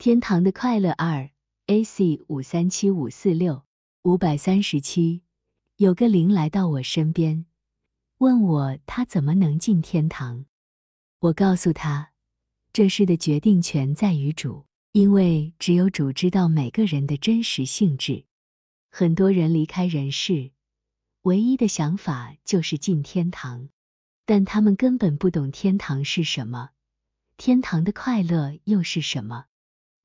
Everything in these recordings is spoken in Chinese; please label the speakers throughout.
Speaker 1: 天堂的快乐二，AC 五三七五四六五百三十七。有个灵来到我身边，问我他怎么能进天堂。我告诉他，这事的决定权在于主，因为只有主知道每个人的真实性质。很多人离开人世，唯一的想法就是进天堂，但他们根本不懂天堂是什么，天堂的快乐又是什么。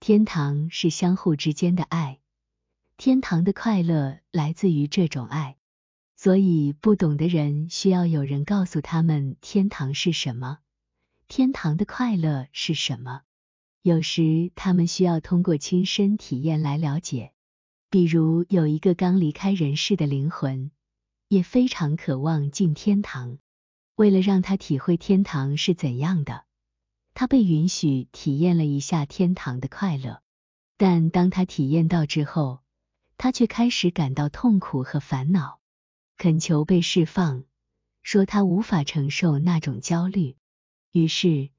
Speaker 1: 天堂是相互之间的爱，天堂的快乐来自于这种爱，所以不懂的人需要有人告诉他们天堂是什么，天堂的快乐是什么。有时他们需要通过亲身体验来了解。比如有一个刚离开人世的灵魂，也非常渴望进天堂，为了让他体会天堂是怎样的。他被允许体验了一下天堂的快乐，但当他体验到之后，他却开始感到痛苦和烦恼，恳求被释放，说他无法承受那种焦虑。于是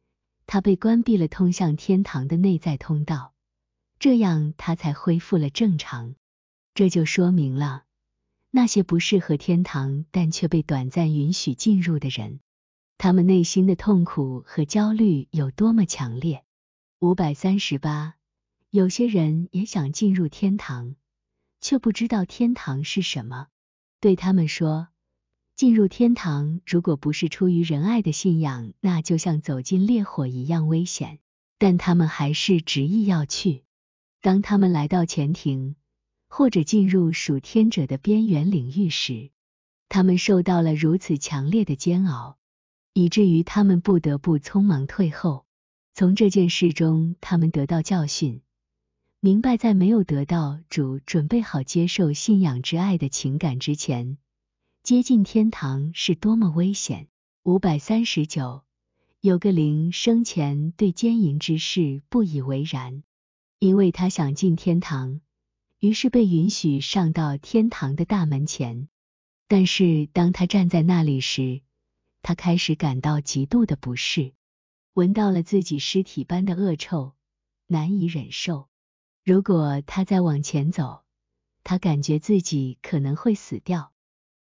Speaker 1: 他被关闭了通向天堂的内在通道，这样他才恢复了正常。这就说明了那些不适合天堂但却被短暂允许进入的人。他们内心的痛苦和焦虑有多么强烈？五百三十八，有些人也想进入天堂，却不知道天堂是什么。对他们说，进入天堂如果不是出于仁爱的信仰，那就像走进烈火一样危险。但他们还是执意要去。当他们来到前庭，或者进入属天者的边缘领域时，他们受到了如此强烈的煎熬。以至于他们不得不匆忙退后。从这件事中，他们得到教训，明白在没有得到主准备好接受信仰之爱的情感之前，接近天堂是多么危险。五百三十九，有个灵生前对奸淫之事不以为然，因为他想进天堂，于是被允许上到天堂的大门前。但是当他站在那里时，他开始感到极度的不适，闻到了自己尸体般的恶臭，难以忍受。如果他再往前走，他感觉自己可能会死掉。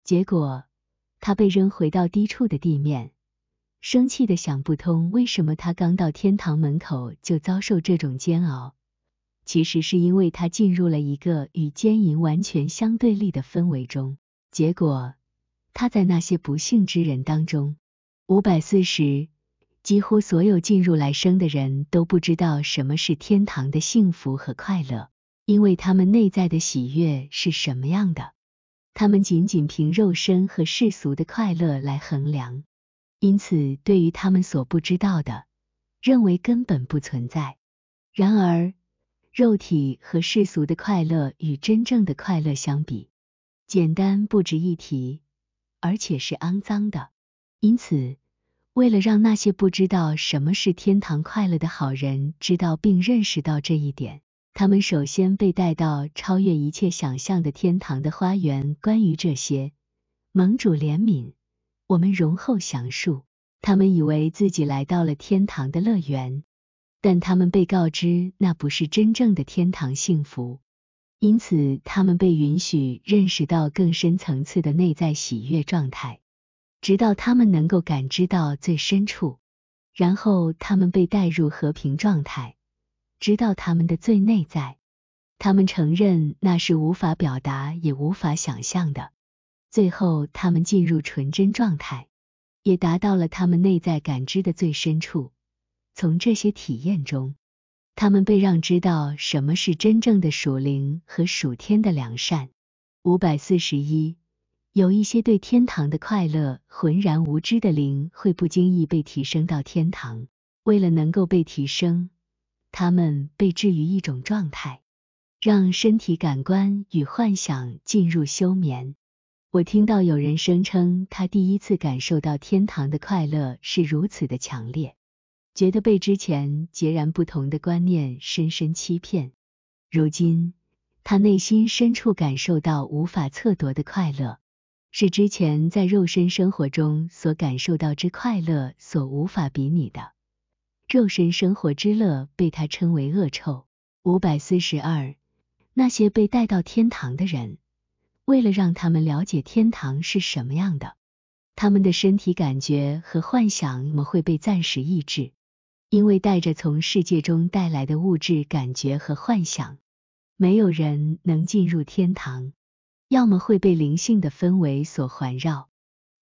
Speaker 1: 结果，他被扔回到低处的地面，生气的想不通为什么他刚到天堂门口就遭受这种煎熬。其实是因为他进入了一个与奸淫完全相对立的氛围中，结果。他在那些不幸之人当中，五百四十，几乎所有进入来生的人都不知道什么是天堂的幸福和快乐，因为他们内在的喜悦是什么样的，他们仅仅凭肉身和世俗的快乐来衡量，因此对于他们所不知道的，认为根本不存在。然而，肉体和世俗的快乐与真正的快乐相比，简单不值一提。而且是肮脏的，因此，为了让那些不知道什么是天堂快乐的好人知道并认识到这一点，他们首先被带到超越一切想象的天堂的花园。关于这些，盟主怜悯，我们容后详述。他们以为自己来到了天堂的乐园，但他们被告知那不是真正的天堂幸福。因此，他们被允许认识到更深层次的内在喜悦状态，直到他们能够感知到最深处。然后，他们被带入和平状态，直到他们的最内在。他们承认那是无法表达也无法想象的。最后，他们进入纯真状态，也达到了他们内在感知的最深处。从这些体验中。他们被让知道什么是真正的属灵和属天的良善。五百四十一，有一些对天堂的快乐浑然无知的灵，会不经意被提升到天堂。为了能够被提升，他们被置于一种状态，让身体感官与幻想进入休眠。我听到有人声称，他第一次感受到天堂的快乐是如此的强烈。觉得被之前截然不同的观念深深欺骗。如今，他内心深处感受到无法测度的快乐，是之前在肉身生活中所感受到之快乐所无法比拟的。肉身生活之乐被他称为恶臭，五百四十二，那些被带到天堂的人，为了让他们了解天堂是什么样的，他们的身体感觉和幻想么会被暂时抑制，因为带着从世界中带来的物质感觉和幻想，没有人能进入天堂，要么会被灵性的氛围所环绕，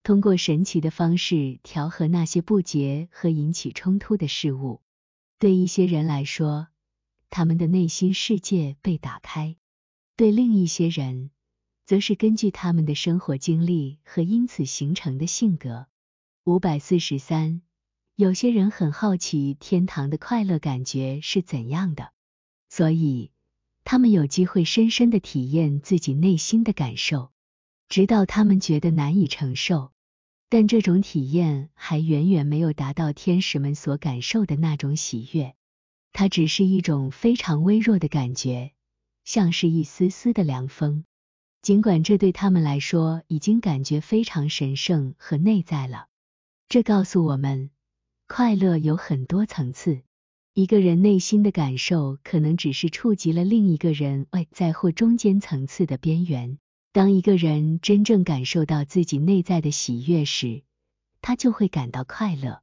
Speaker 1: 通过神奇的方式调和那些不洁和引起冲突的事物。对一些人来说，他们的内心世界被打开；对另一些人，则是根据他们的生活经历和因此形成的性格。五百四十三，有些人很好奇天堂的快乐感觉是怎样的，所以他们有机会深深的体验自己内心的感受，直到他们觉得难以承受。但这种体验还远远没有达到天使们所感受的那种喜悦。它只是一种非常微弱的感觉，像是一丝丝的凉风。尽管这对他们来说已经感觉非常神圣和内在了。这告诉我们，快乐有很多层次。一个人内心的感受可能只是触及了另一个人外在或中间层次的边缘。当一个人真正感受到自己内在的喜悦时，他就会感到快乐。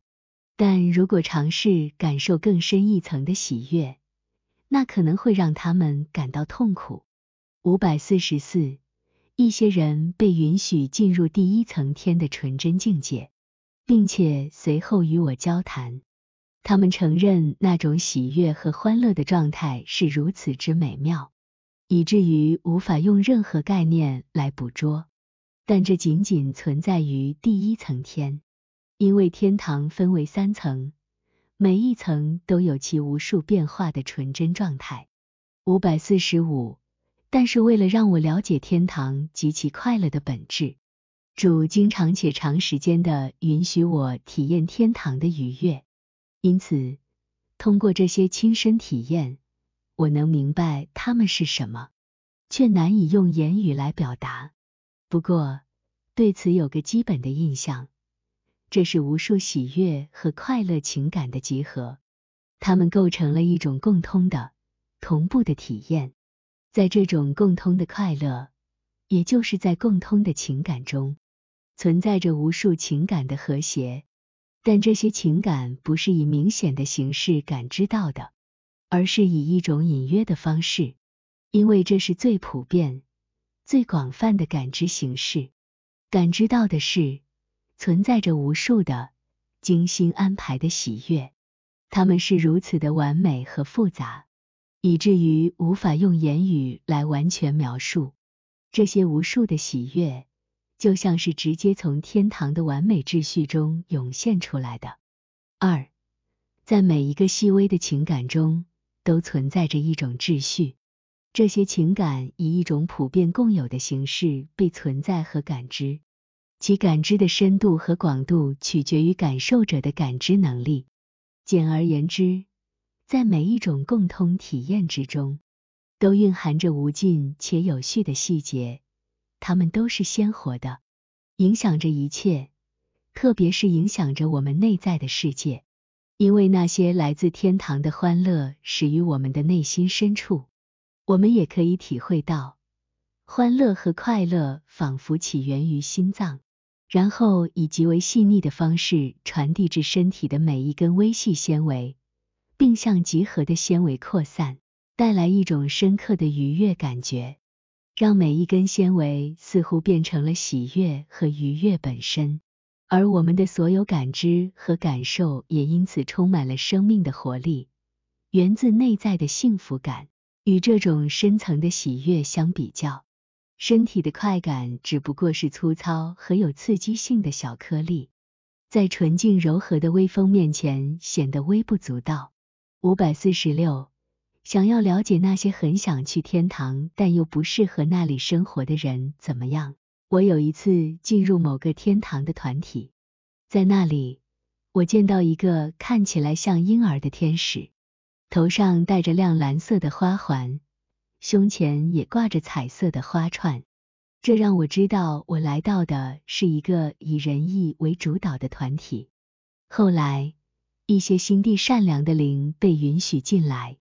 Speaker 1: 但如果尝试感受更深一层的喜悦，那可能会让他们感到痛苦。五百四十四，一些人被允许进入第一层天的纯真境界，并且随后与我交谈。他们承认那种喜悦和欢乐的状态是如此之美妙，以至于无法用任何概念来捕捉。但这仅仅存在于第一层天。因为天堂分为三层，每一层都有其无数变化的纯真状态。五百四十五，但是为了让我了解天堂及其快乐的本质，主经常且长时间的允许我体验天堂的愉悦。因此，通过这些亲身体验，我能明白它们是什么，却难以用言语来表达。不过，对此有个基本的印象。这是无数喜悦和快乐情感的集合，它们构成了一种共通的、同步的体验。在这种共通的快乐，也就是在共通的情感中，存在着无数情感的和谐。但这些情感不是以明显的形式感知到的，而是以一种隐约的方式，因为这是最普遍、最广泛的感知形式。感知到的是。存在着无数的精心安排的喜悦，它们是如此的完美和复杂，以至于无法用言语来完全描述。这些无数的喜悦，就像是直接从天堂的完美秩序中涌现出来的。二，在每一个细微的情感中，都存在着一种秩序，这些情感以一种普遍共有的形式被存在和感知。其感知的深度和广度取决于感受者的感知能力。简而言之，在每一种共通体验之中，都蕴含着无尽且有序的细节，它们都是鲜活的，影响着一切，特别是影响着我们内在的世界。因为那些来自天堂的欢乐始于我们的内心深处，我们也可以体会到，欢乐和快乐仿佛起源于心脏。然后以极为细腻的方式传递至身体的每一根微细纤维，并向集合的纤维扩散，带来一种深刻的愉悦感觉，让每一根纤维似乎变成了喜悦和愉悦本身，而我们的所有感知和感受也因此充满了生命的活力，源自内在的幸福感。与这种深层的喜悦相比较。身体的快感只不过是粗糙和有刺激性的小颗粒，在纯净柔和的微风面前显得微不足道。五百四十六，想要了解那些很想去天堂但又不适合那里生活的人怎么样？我有一次进入某个天堂的团体，在那里，我见到一个看起来像婴儿的天使，头上戴着亮蓝色的花环。胸前也挂着彩色的花串，这让我知道我来到的是一个以仁义为主导的团体。后来，一些心地善良的灵被允许进来，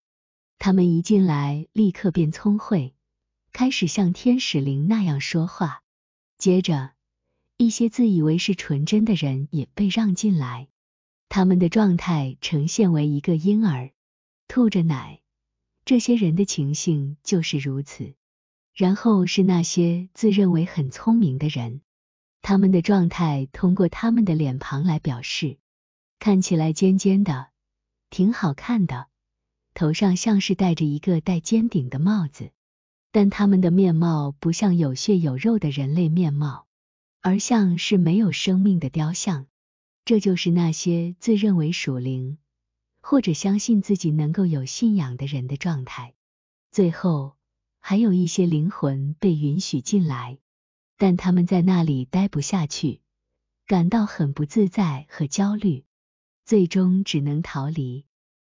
Speaker 1: 他们一进来，立刻变聪慧，开始像天使灵那样说话。接着，一些自以为是纯真的人也被让进来，他们的状态呈现为一个婴儿，吐着奶。这些人的情形就是如此。然后是那些自认为很聪明的人，他们的状态通过他们的脸庞来表示，看起来尖尖的，挺好看的，头上像是戴着一个带尖顶的帽子。但他们的面貌不像有血有肉的人类面貌，而像是没有生命的雕像。这就是那些自认为属灵或者相信自己能够有信仰的人的状态。最后，还有一些灵魂被允许进来，但他们在那里待不下去，感到很不自在和焦虑，最终只能逃离。